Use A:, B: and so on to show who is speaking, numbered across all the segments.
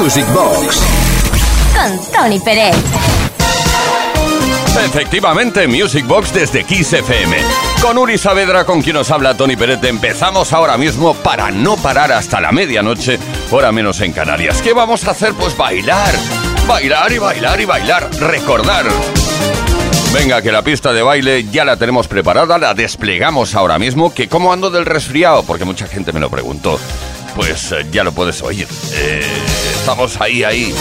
A: Music Box
B: con Tony Pérez.
C: Efectivamente, Music Box desde Kiss FM. Con Uri Saavedra, con quien nos habla Tony Pérez, empezamos ahora mismo para no parar hasta la medianoche, hora menos en Canarias. ¿Qué vamos a hacer? Pues bailar. Bailar y bailar y bailar. Recordar. Venga, que la pista de baile ya la tenemos preparada, la desplegamos ahora mismo. Que cómo ando del resfriado, porque mucha gente me lo preguntó. Pues eh, ya lo puedes oír. Eh, estamos ahí, ahí.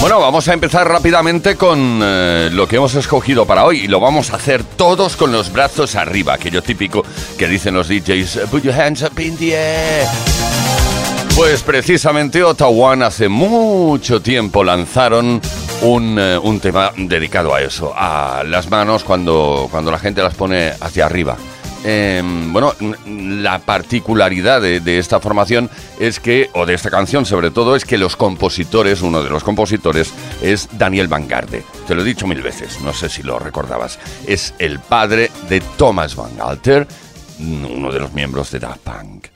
C: Bueno, vamos a empezar rápidamente con eh, lo que hemos escogido para hoy y lo vamos a hacer todos con los brazos arriba, aquello típico que dicen los DJs, put your hands up in the air. Pues precisamente Ottawa hace mucho tiempo lanzaron un, un, tema dedicado a eso, a las manos cuando, cuando la gente las pone hacia arriba. Eh, bueno, la particularidad de, esta formación es que, o de esta canción sobre todo, es que los compositores, uno de los compositores es Daniel Van Garde. Te lo he dicho mil veces, no sé si lo recordabas. Es el padre de Thomas Van Galter, uno de los miembros de Daft Punk.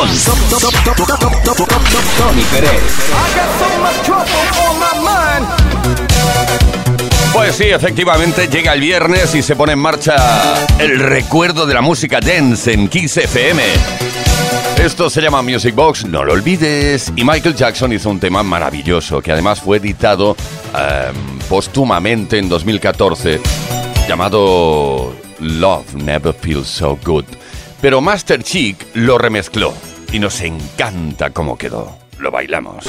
A: Con Tony Pérez.
C: Pues sí, efectivamente llega el viernes y se pone en marcha el recuerdo de la música dance en Kiss FM. Esto se llama Music Box, no lo olvides. Y Michael Jackson hizo un tema maravilloso que además fue editado um, póstumamente en 2014 llamado Love Never Feels So Good. Pero Master Chic lo remezcló y nos encanta cómo quedó. Lo bailamos.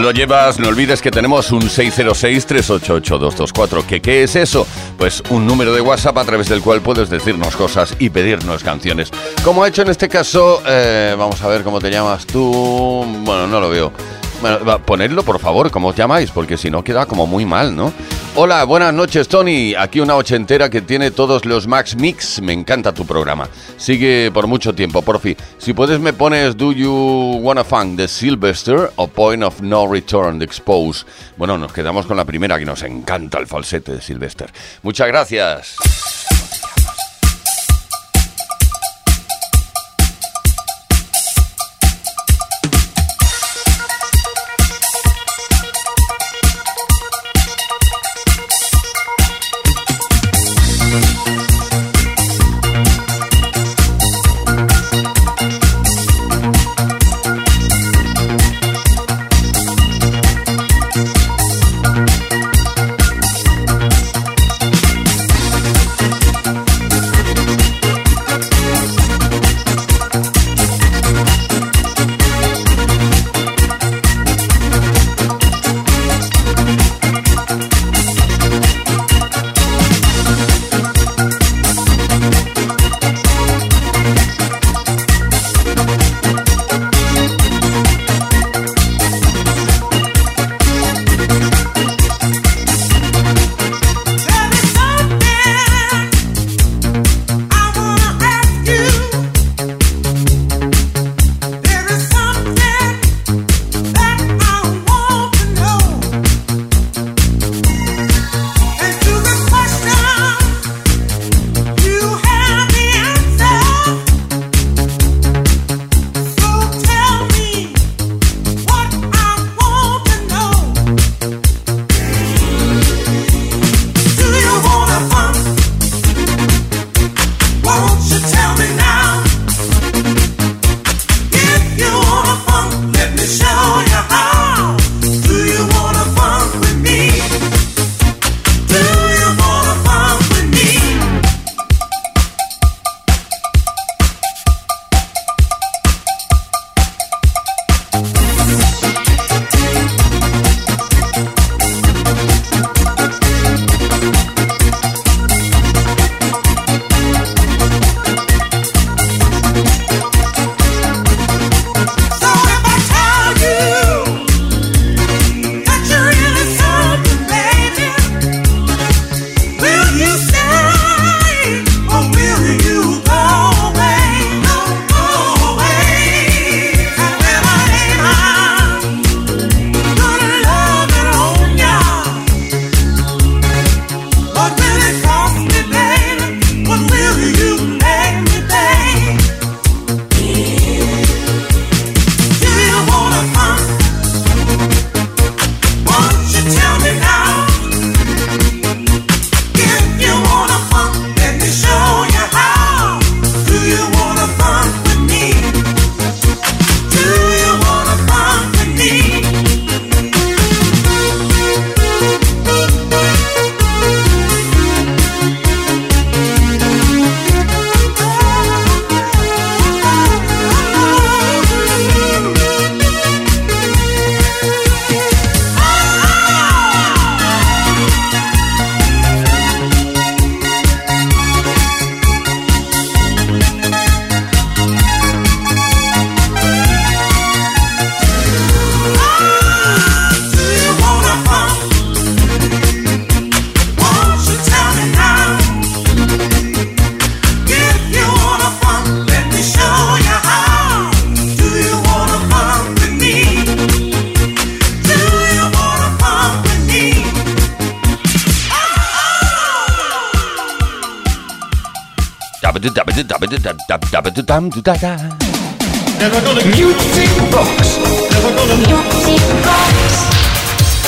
C: Lo llevas? No olvides que tenemos un 606-388-224. ¿Qué, ¿Qué es eso? Pues un número de WhatsApp a través del cual puedes decirnos cosas y pedirnos canciones. Como ha hecho en este caso, eh, vamos a ver cómo te llamas tú. Bueno, no lo veo. Bueno, ponedlo por favor, ¿cómo os llamáis? Porque si no queda como muy mal, ¿no? Hola, buenas noches Tony. Aquí una ochentera que tiene todos los Max Mix. Me encanta tu programa. Sigue por mucho tiempo, porfi. Si puedes me pones Do You Wanna Funk de Sylvester o Point of No Return de Expose. Bueno, nos quedamos con la primera que nos encanta el falsete de Sylvester. Muchas gracias.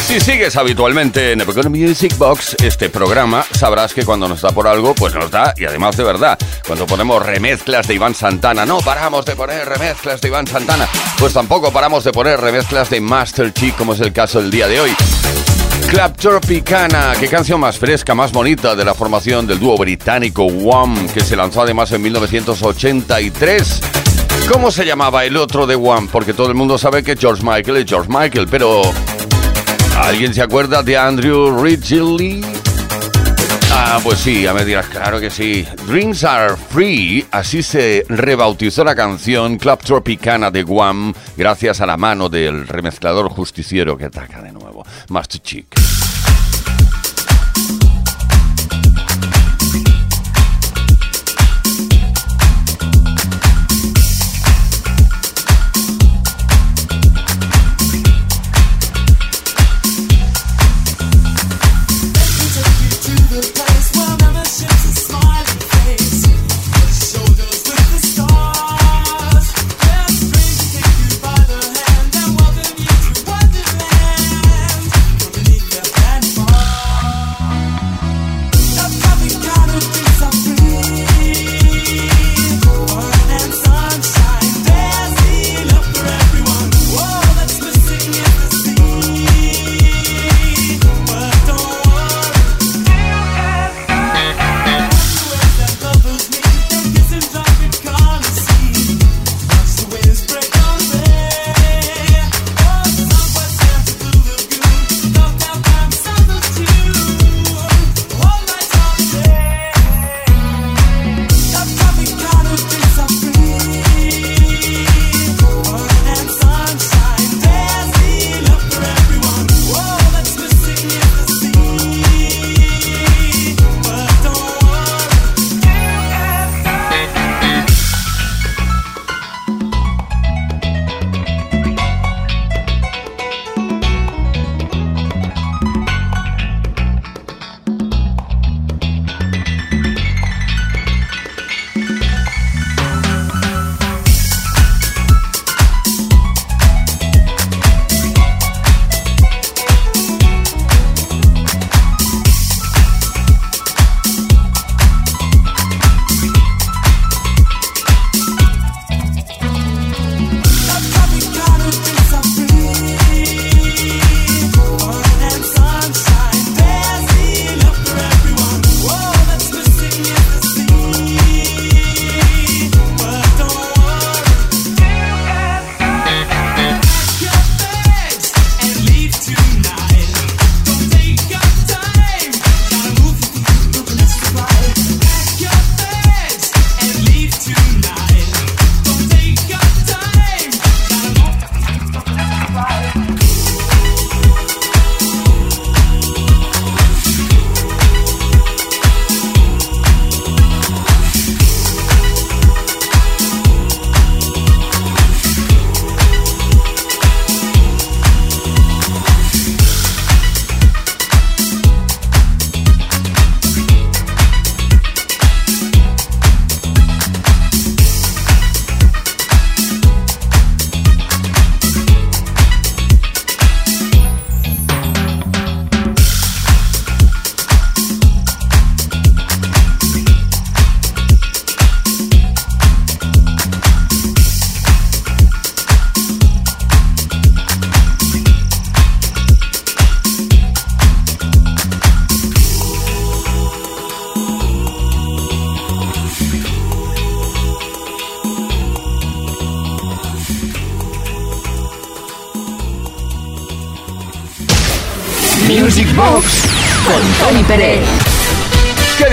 C: Si sigues habitualmente en Epic Music Box, este programa, sabrás que cuando nos da por algo, pues nos da, y además de verdad, cuando ponemos remezclas de Iván Santana, no paramos de poner remezclas de Iván Santana, pues tampoco paramos de poner remezclas de Master Chief, como es el caso del día de hoy. Club Tropicana, qué canción más fresca, más bonita de la formación del dúo británico Wham, que se lanzó además en 1983. ¿Cómo se llamaba el otro de One? Porque todo el mundo sabe que George Michael es George Michael, pero ¿alguien se acuerda de Andrew Ridgely? Ah, pues sí, a me claro que sí. Dreams Are Free, así se rebautizó la canción Club Tropicana de Guam, gracias a la mano del remezclador justiciero que ataca de nuevo, Master Chick.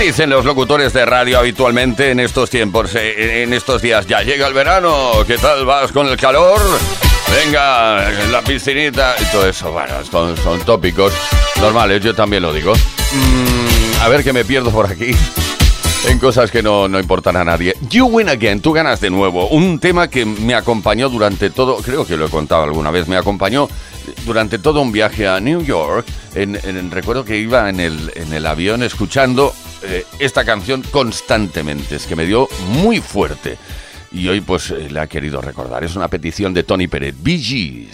C: Dicen los locutores de radio habitualmente en estos tiempos, eh, en estos días? Ya llega el verano, ¿qué tal vas con el calor? Venga, la piscinita y todo eso. Bueno, son, tópicos normales, yo también lo digo. Mm, a ver que me pierdo por aquí en cosas que no, no, importan a nadie. You Win Again, tú ganas de nuevo. Un tema que me acompañó durante todo, creo que lo he contado alguna vez, me acompañó durante todo un viaje a New York. Recuerdo que iba en el, en el avión escuchando eh, esta canción constantemente. Es que me dio muy fuerte. Y hoy pues eh, le ha querido recordar. Es una petición de Tony Pérez. Bee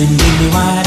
D: couldn't give me what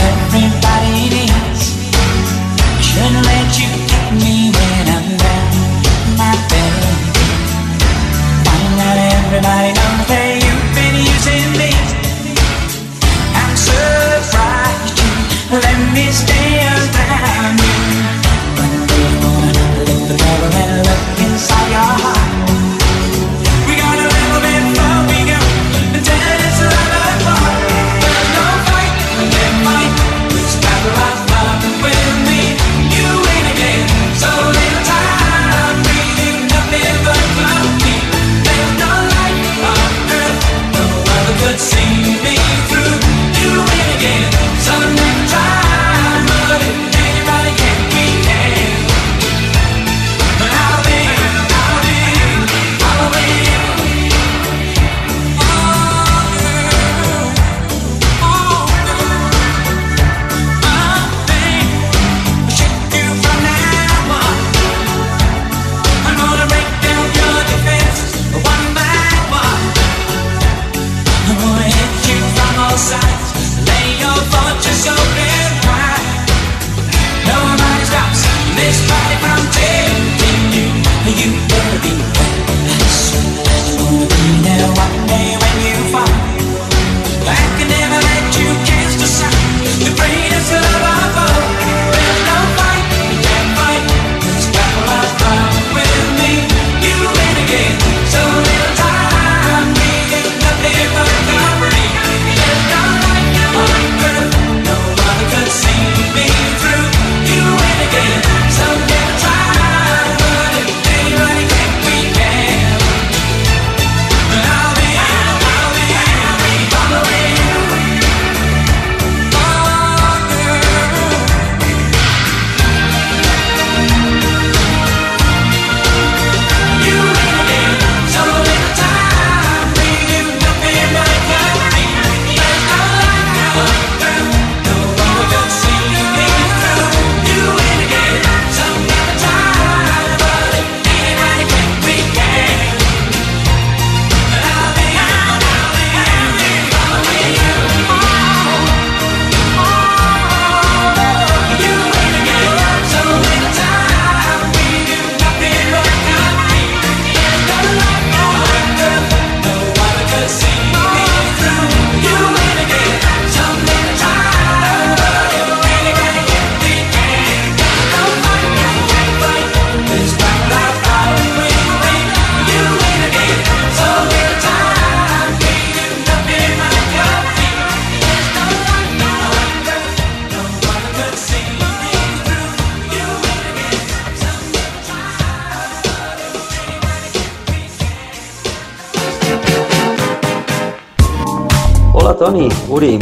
E: Uri,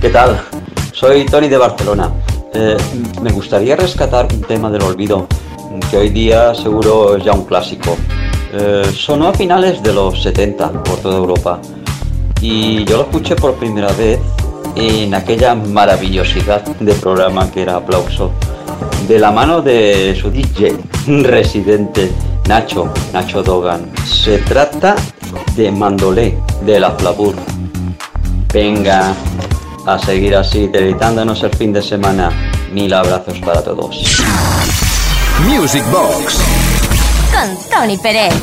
E: ¿qué tal? Soy Tony de Barcelona. Eh, me gustaría rescatar un tema del olvido que hoy día seguro es ya un clásico. Eh, sonó a finales de los 70 por toda Europa y yo lo escuché por primera vez en aquella maravillosidad de programa que era Aplauso, de la mano de su DJ residente Nacho, Nacho Dogan. Se trata de Mandolé de la Flavur. Venga, a seguir así, deleitándonos el fin de semana. Mil abrazos para todos.
A: Music Box.
B: Con Tony Pérez.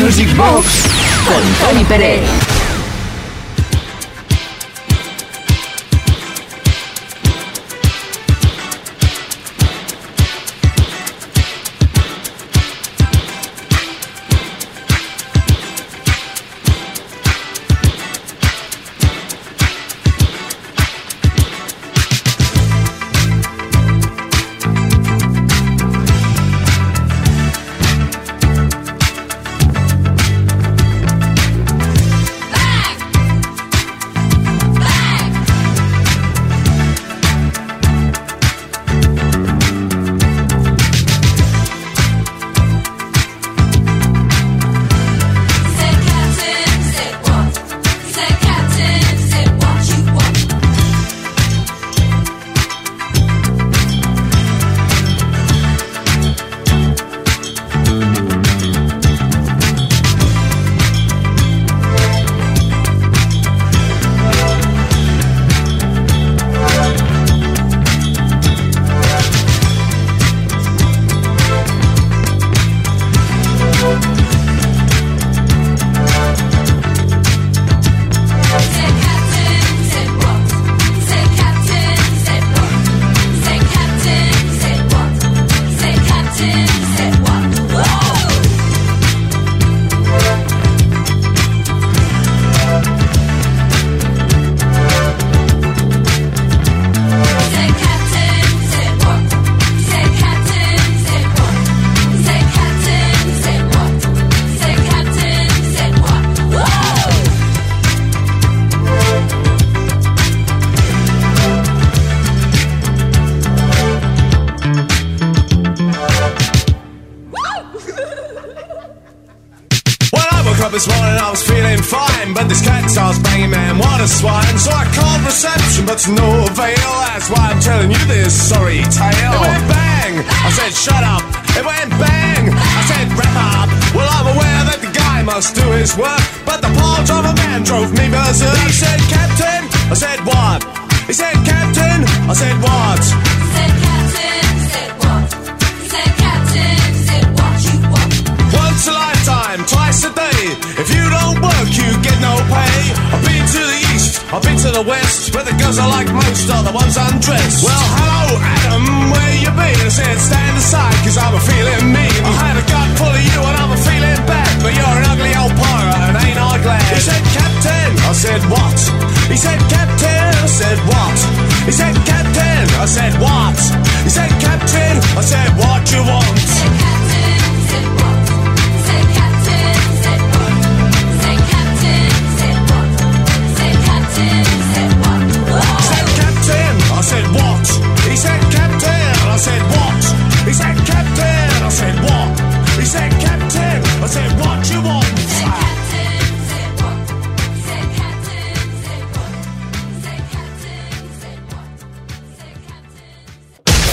A: Music Box con Tony
B: Pérez.
F: that's no avail. That's why I'm telling you this sorry tale. It went bang, I said shut up. It went bang, I said wrap up. Well, I'm aware that the guy must do his work, but the pile driver man drove me berserk. He said, Captain, I said what? He said, Captain, I said what? He said,
B: Captain, said what? He said, Captain, said what you want?
F: Once a lifetime, twice a day. If you don't work, you get no pay. I've been to the west, where the girls I like most are the ones undressed. Well, hello, Adam, where you been? I said, stand aside, cause I'm a feeling mean. I had a gut full of you and I'm a feeling bad, but you're an ugly old pirate and ain't I glad? He said, Captain, I said, what? He said, Captain, I said, what? He said, Captain, I said, what? He said, Captain, I said, what do you want? He said, Captain, I said, what?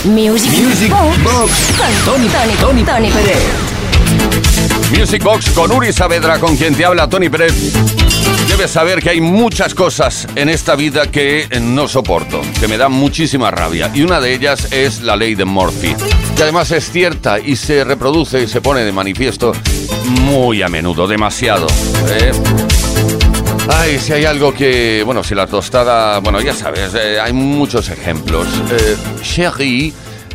B: Music, Box,
A: Box.
B: Tony, Tony, Tony, Tony
C: Music Box con Uri Saavedra, con quien te habla Tony Pérez debe saber que hay muchas cosas en esta vida que no soporto, que me dan muchísima rabia. Y una de ellas es la ley de Murphy, que además es cierta y se reproduce y se pone de manifiesto muy a menudo, demasiado. ¿eh? Ay, si hay algo que. Bueno, si la tostada. Bueno, ya sabes, eh, hay muchos ejemplos. Eh, Sherry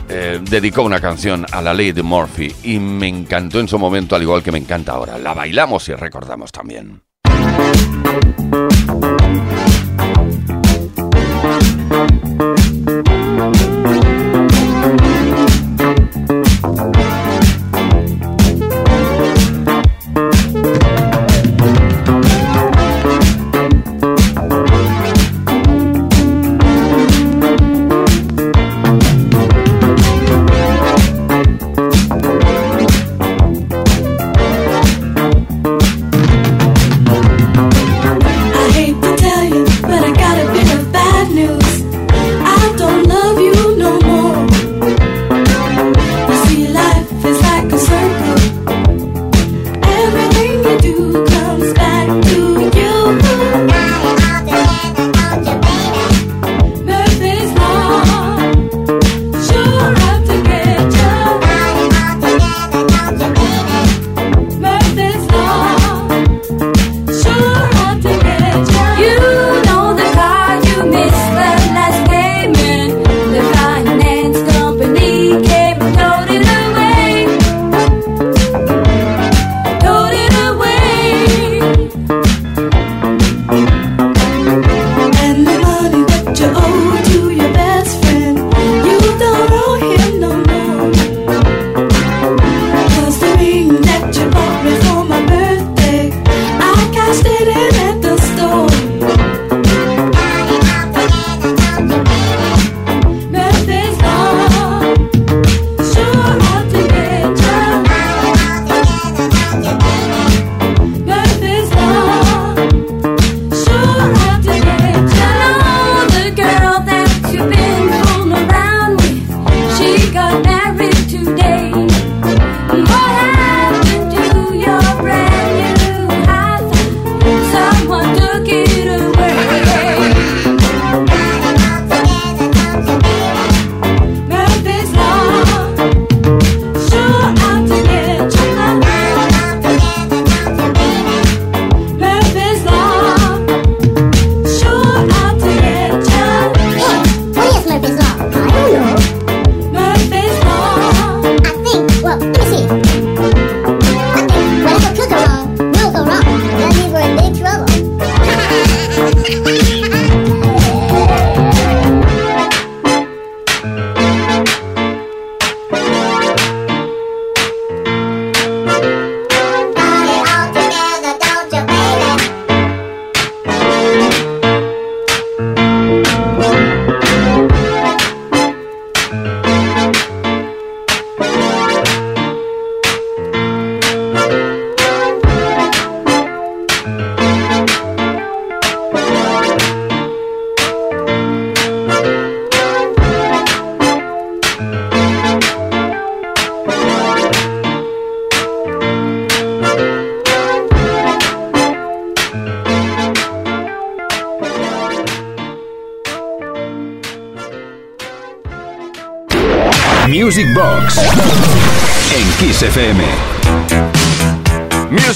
C: eh, dedicó una canción a la ley de Murphy y me encantó en su momento, al igual que me encanta ahora. La bailamos y recordamos también. thank you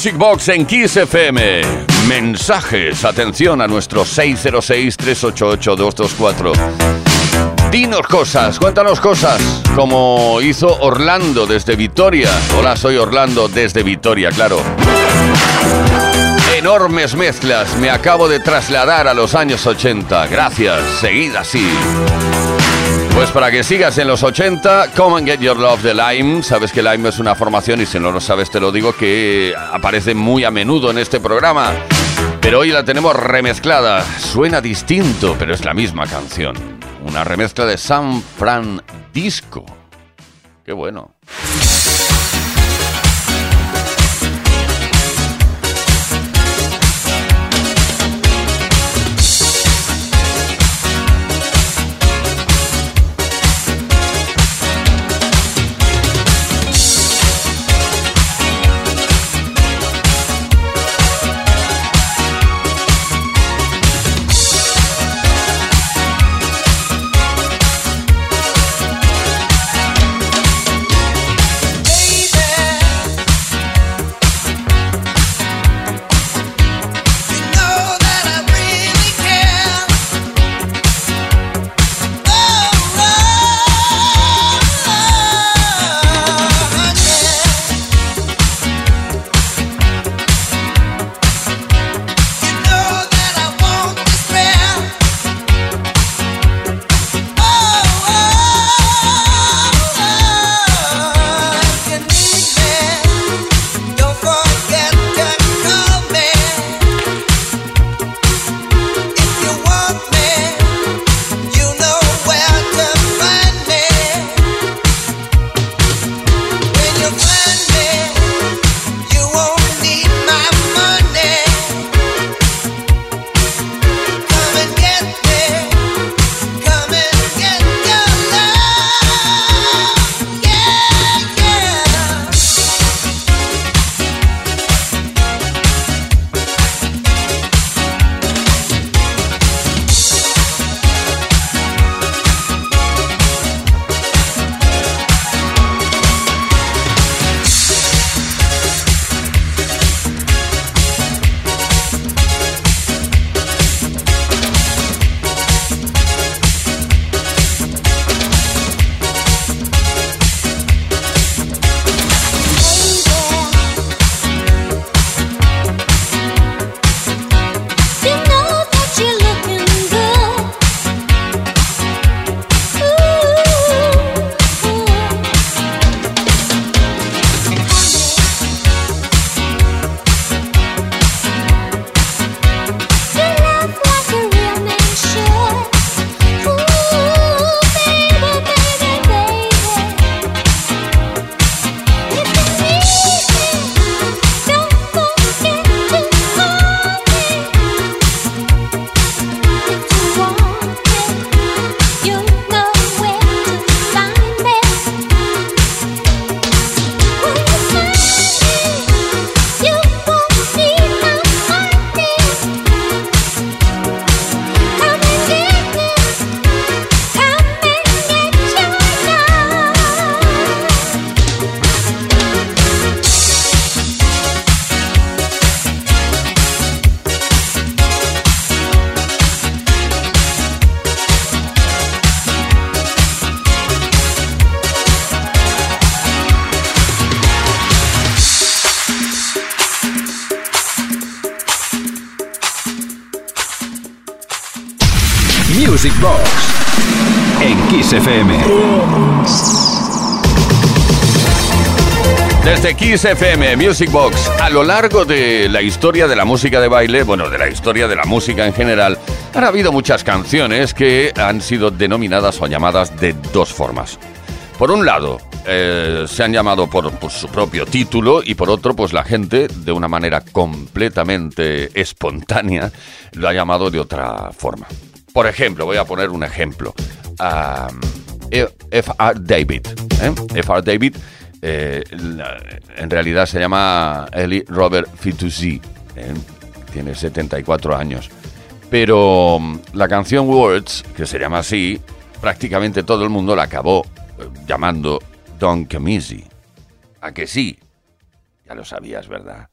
C: Music Box en Kiss FM. Mensajes. Atención a nuestro 606-388-224. Dinos cosas, cuéntanos cosas, como hizo Orlando desde Vitoria. Hola, soy Orlando desde Vitoria, claro. Enormes mezclas, me acabo de trasladar a los años 80. Gracias, seguid así. Pues para que sigas en los 80, Come and Get Your Love de Lime. Sabes que Lime es una formación y si no lo sabes te lo digo que aparece muy a menudo en este programa. Pero hoy la tenemos remezclada. Suena distinto, pero es la misma canción. Una remezcla de San Fran Disco. Qué bueno. Kiss FM Music Box, a lo largo de la historia de la música de baile, bueno, de la historia de la música en general, han habido muchas canciones que han sido denominadas o llamadas de dos formas. Por un lado, eh, se han llamado por, su propio título y por otro, pues la gente, de una manera completamente espontánea, lo ha llamado de otra forma. Por ejemplo, voy a poner un ejemplo. F.R. David. ¿eh? F.R. David eh, en realidad se llama Eli Robert Fitoussi. ¿eh? Tiene 74 años. Pero mm, la canción Words, que se llama así, prácticamente todo el mundo la acabó llamando Don't Come Easy. ¿A que sí? Ya lo sabías, ¿verdad?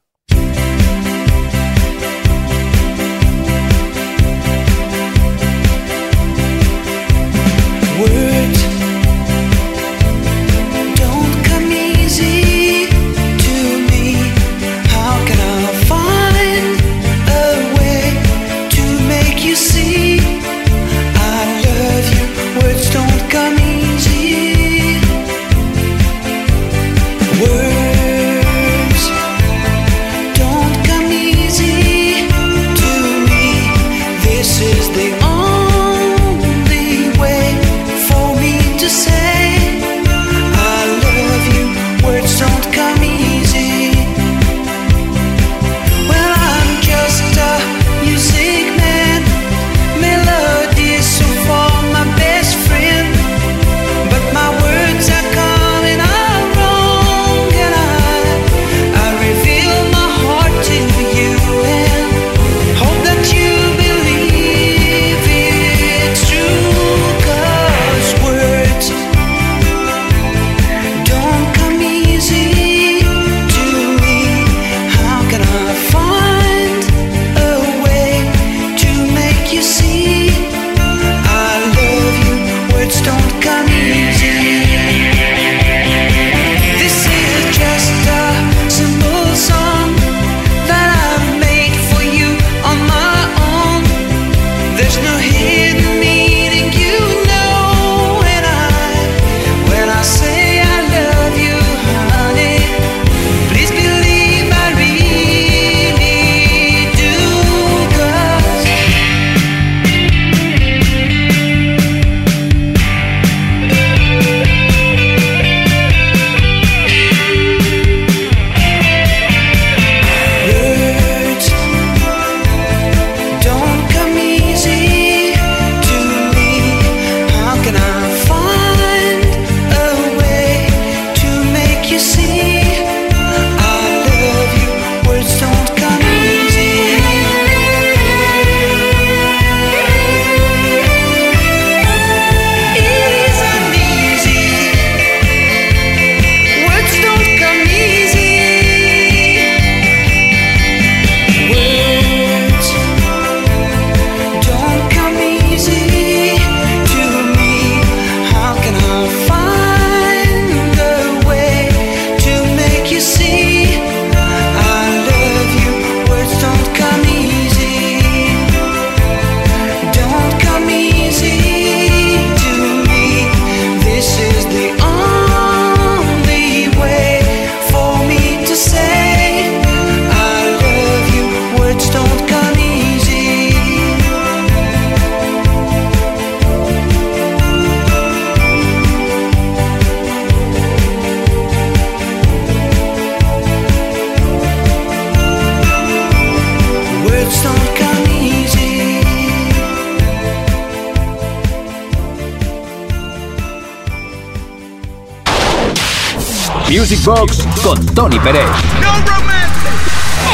A: Music Box con Tony Pérez.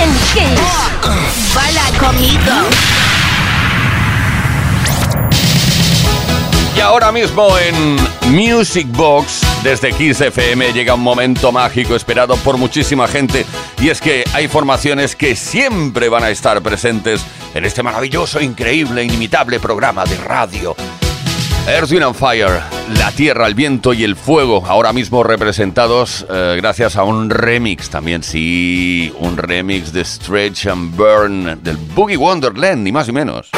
B: En Kiss. Baila conmigo.
C: Y ahora mismo en Music Box, desde Kiss FM, llega un momento mágico esperado por muchísima gente. Y es que hay formaciones que siempre van a estar presentes en este maravilloso, increíble, inimitable programa de radio. Earth, Wind and Fire, la tierra, el viento y el fuego, ahora mismo representados eh, gracias a un remix también, sí, un remix de Stretch and Burn del Boogie Wonderland, ni más ni menos.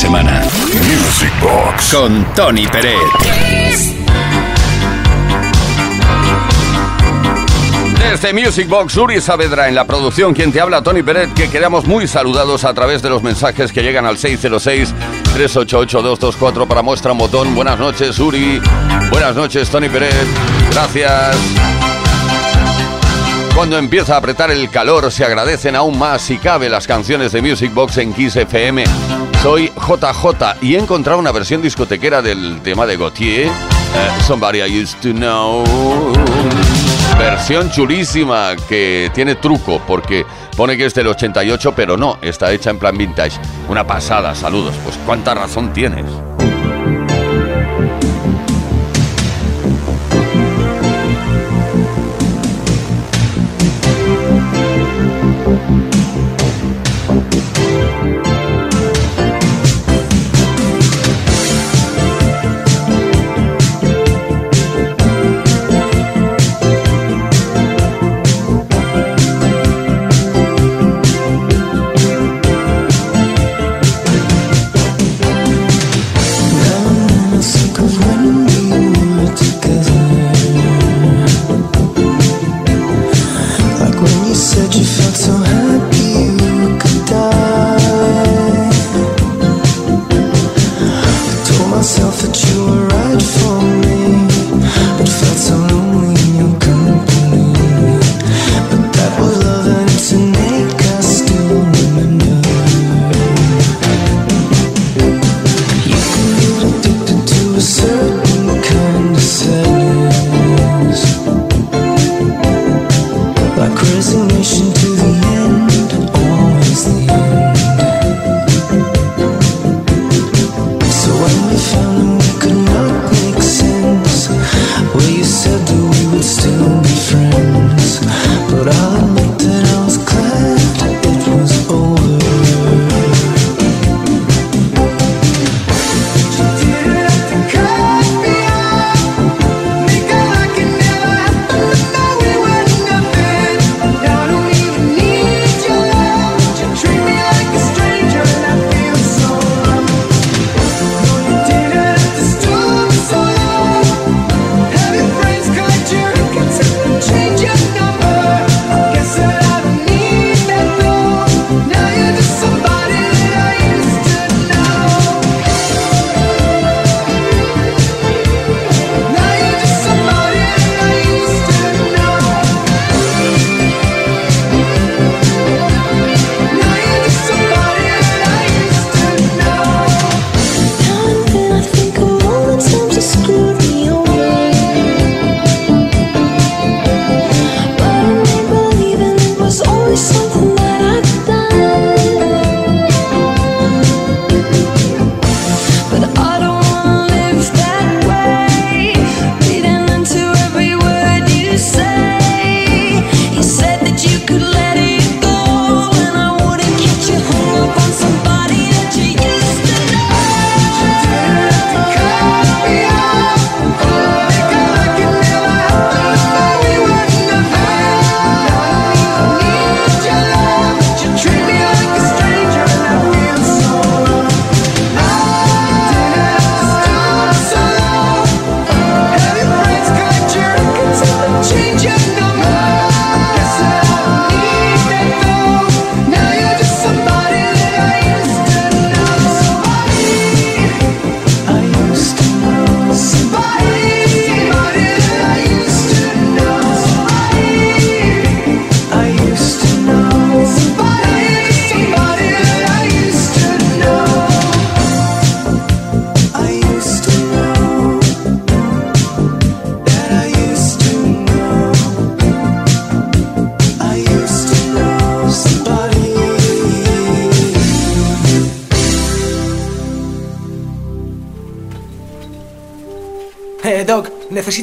A: Semana.
F: Music Box
A: con Tony Peret.
C: Desde Music Box, Uri Saavedra en la producción, quien te habla, Tony Peret, que quedamos muy saludados a través de los mensajes que llegan al 606-388-224 para muestra botón. Buenas noches, Uri. Buenas noches, Tony Peret. Gracias. Cuando empieza a apretar el calor, se agradecen aún más si cabe las canciones de Music Box en Kiss FM. Soy JJ y he encontrado una versión discotequera del tema de Gautier, eh, Somebody I Used to Know. Versión chulísima que tiene truco porque pone que es del 88, pero no, está hecha en plan vintage. Una pasada, saludos. Pues cuánta razón tienes.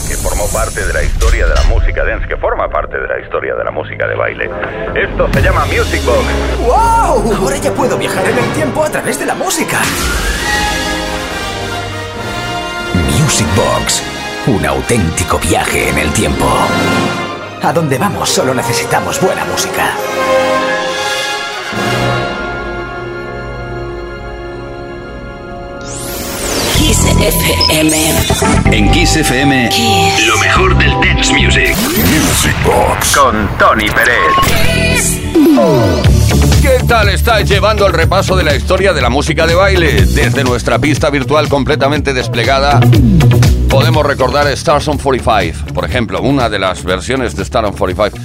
C: Que formó parte de la historia de la música dance, que forma parte de la historia de la música de baile. Esto se llama Music Box.
G: ¡Wow! Ahora ya puedo viajar en el tiempo a través de la música. Music Box. Un auténtico viaje en el tiempo. A donde vamos solo necesitamos buena música. FM.
A: En Kiss FM, lo mejor del dance music.
F: Music Box.
A: Con Tony Pérez.
C: ¿Qué tal estáis llevando el repaso de la historia de la música de baile? Desde nuestra pista virtual completamente desplegada, podemos recordar Stars on 45, por ejemplo, una de las versiones de Stars on 45,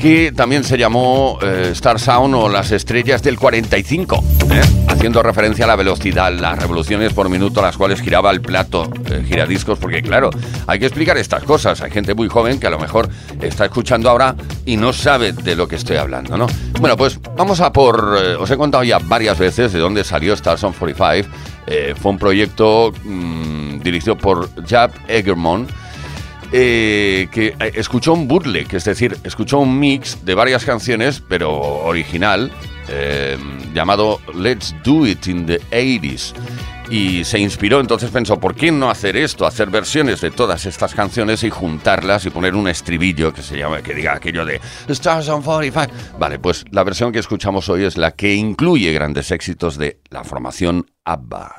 C: que también se llamó eh, Star Sound o las estrellas del 45, ¿eh? haciendo referencia a la velocidad, las revoluciones por minuto a las cuales giraba el plato eh, giradiscos, porque claro, hay que explicar estas cosas. Hay gente muy joven que a lo mejor está escuchando ahora y no sabe de lo que estoy hablando, ¿no? Bueno, pues vamos a por... os he contado ya varias veces de dónde salió Stars on 45. Eh, fue un proyecto mm, dirigido por Jab Egermon, eh, que eh, escuchó un bootleg, es decir, escuchó un mix de varias canciones, pero original, eh, llamado Let's Do It in the 80s. Y se inspiró, entonces pensó, ¿por qué no hacer esto? Hacer versiones de todas estas canciones y juntarlas y poner un estribillo que se llama, que diga aquello de Stars on 45. Vale, pues la versión que escuchamos hoy es la que incluye grandes éxitos de la formación ABBA.